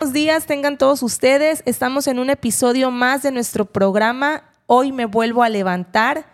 Buenos días, tengan todos ustedes. Estamos en un episodio más de nuestro programa. Hoy me vuelvo a levantar.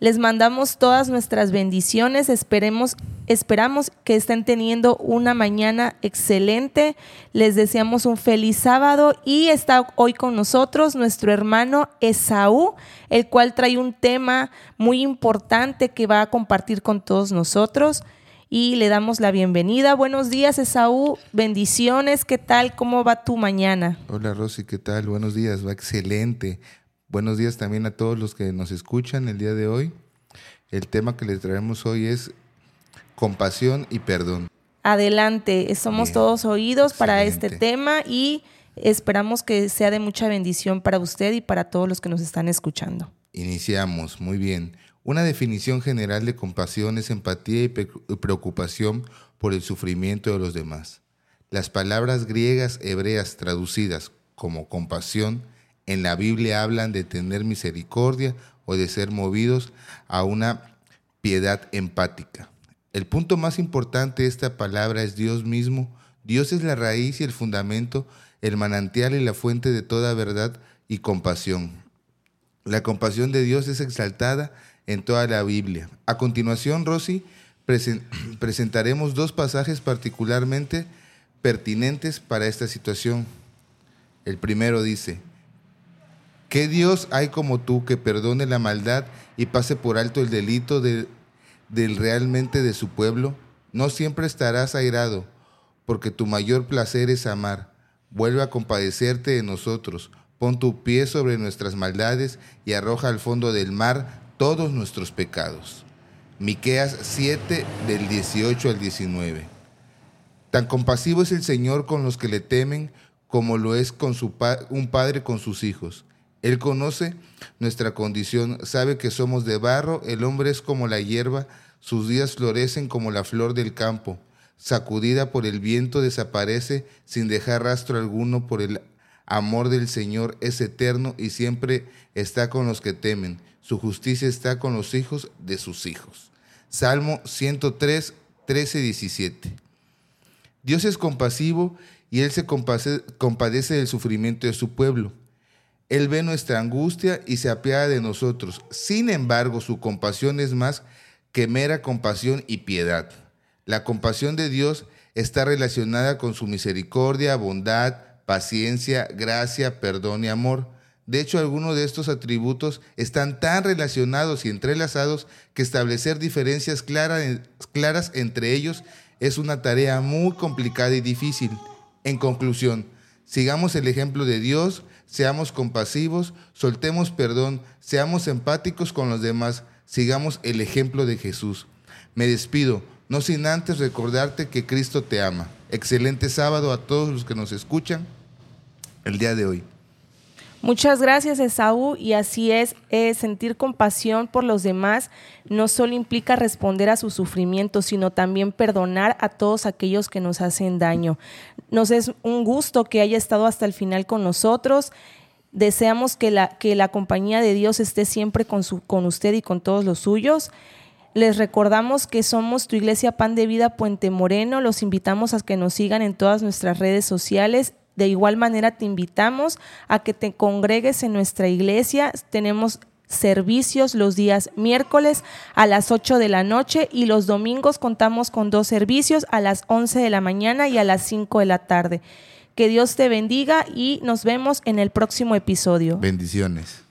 Les mandamos todas nuestras bendiciones. Esperemos, esperamos que estén teniendo una mañana excelente. Les deseamos un feliz sábado y está hoy con nosotros nuestro hermano Esaú, el cual trae un tema muy importante que va a compartir con todos nosotros y le damos la bienvenida. Buenos días, Esaú. Bendiciones. ¿Qué tal? ¿Cómo va tu mañana? Hola, Rosy. ¿Qué tal? Buenos días. Va excelente. Buenos días también a todos los que nos escuchan el día de hoy. El tema que les traemos hoy es compasión y perdón. Adelante. Somos todos oídos para este tema y esperamos que sea de mucha bendición para usted y para todos los que nos están escuchando. Iniciamos. Muy bien. Una definición general de compasión es empatía y preocupación por el sufrimiento de los demás. Las palabras griegas hebreas traducidas como compasión en la Biblia hablan de tener misericordia o de ser movidos a una piedad empática. El punto más importante de esta palabra es Dios mismo. Dios es la raíz y el fundamento, el manantial y la fuente de toda verdad y compasión. La compasión de Dios es exaltada en toda la Biblia. A continuación, Rosy, presentaremos dos pasajes particularmente pertinentes para esta situación. El primero dice, ¿qué Dios hay como tú que perdone la maldad y pase por alto el delito del realmente de su pueblo? No siempre estarás airado, porque tu mayor placer es amar. Vuelve a compadecerte de nosotros. Pon tu pie sobre nuestras maldades y arroja al fondo del mar todos nuestros pecados. Miqueas 7 del 18 al 19. Tan compasivo es el Señor con los que le temen como lo es con su un padre con sus hijos. Él conoce nuestra condición, sabe que somos de barro, el hombre es como la hierba, sus días florecen como la flor del campo. Sacudida por el viento desaparece sin dejar rastro alguno por el amor del Señor es eterno y siempre está con los que temen su justicia está con los hijos de sus hijos. Salmo 103, 13, 17. Dios es compasivo y Él se compadece del sufrimiento de su pueblo. Él ve nuestra angustia y se apiada de nosotros. Sin embargo, su compasión es más que mera compasión y piedad. La compasión de Dios está relacionada con su misericordia, bondad, paciencia, gracia, perdón y amor. De hecho, algunos de estos atributos están tan relacionados y entrelazados que establecer diferencias claras, entre ellos es una tarea muy complicada y difícil. En conclusión, sigamos el ejemplo de Dios, seamos compasivos, soltemos perdón, seamos empáticos con los demás, sigamos el ejemplo de Jesús. Me despido, no sin antes recordarte que Cristo te ama. Excelente sábado a todos los que nos escuchan el día de hoy. Muchas gracias, Esaú. Y así es, sentir compasión por los demás no solo implica responder a su sufrimiento, sino también perdonar a todos aquellos que nos hacen daño. Nos es un gusto que haya estado hasta el final con nosotros. Deseamos que la, que la compañía de Dios esté siempre con, su, con usted y con todos los suyos. Les recordamos que somos tu iglesia Pan de Vida Puente Moreno. Los invitamos a que nos sigan en todas nuestras redes sociales de igual manera te invitamos a que te congregues en nuestra iglesia. Tenemos servicios los días miércoles a las 8 de la noche y los domingos contamos con dos servicios a las 11 de la mañana y a las 5 de la tarde. Que Dios te bendiga y nos vemos en el próximo episodio. Bendiciones.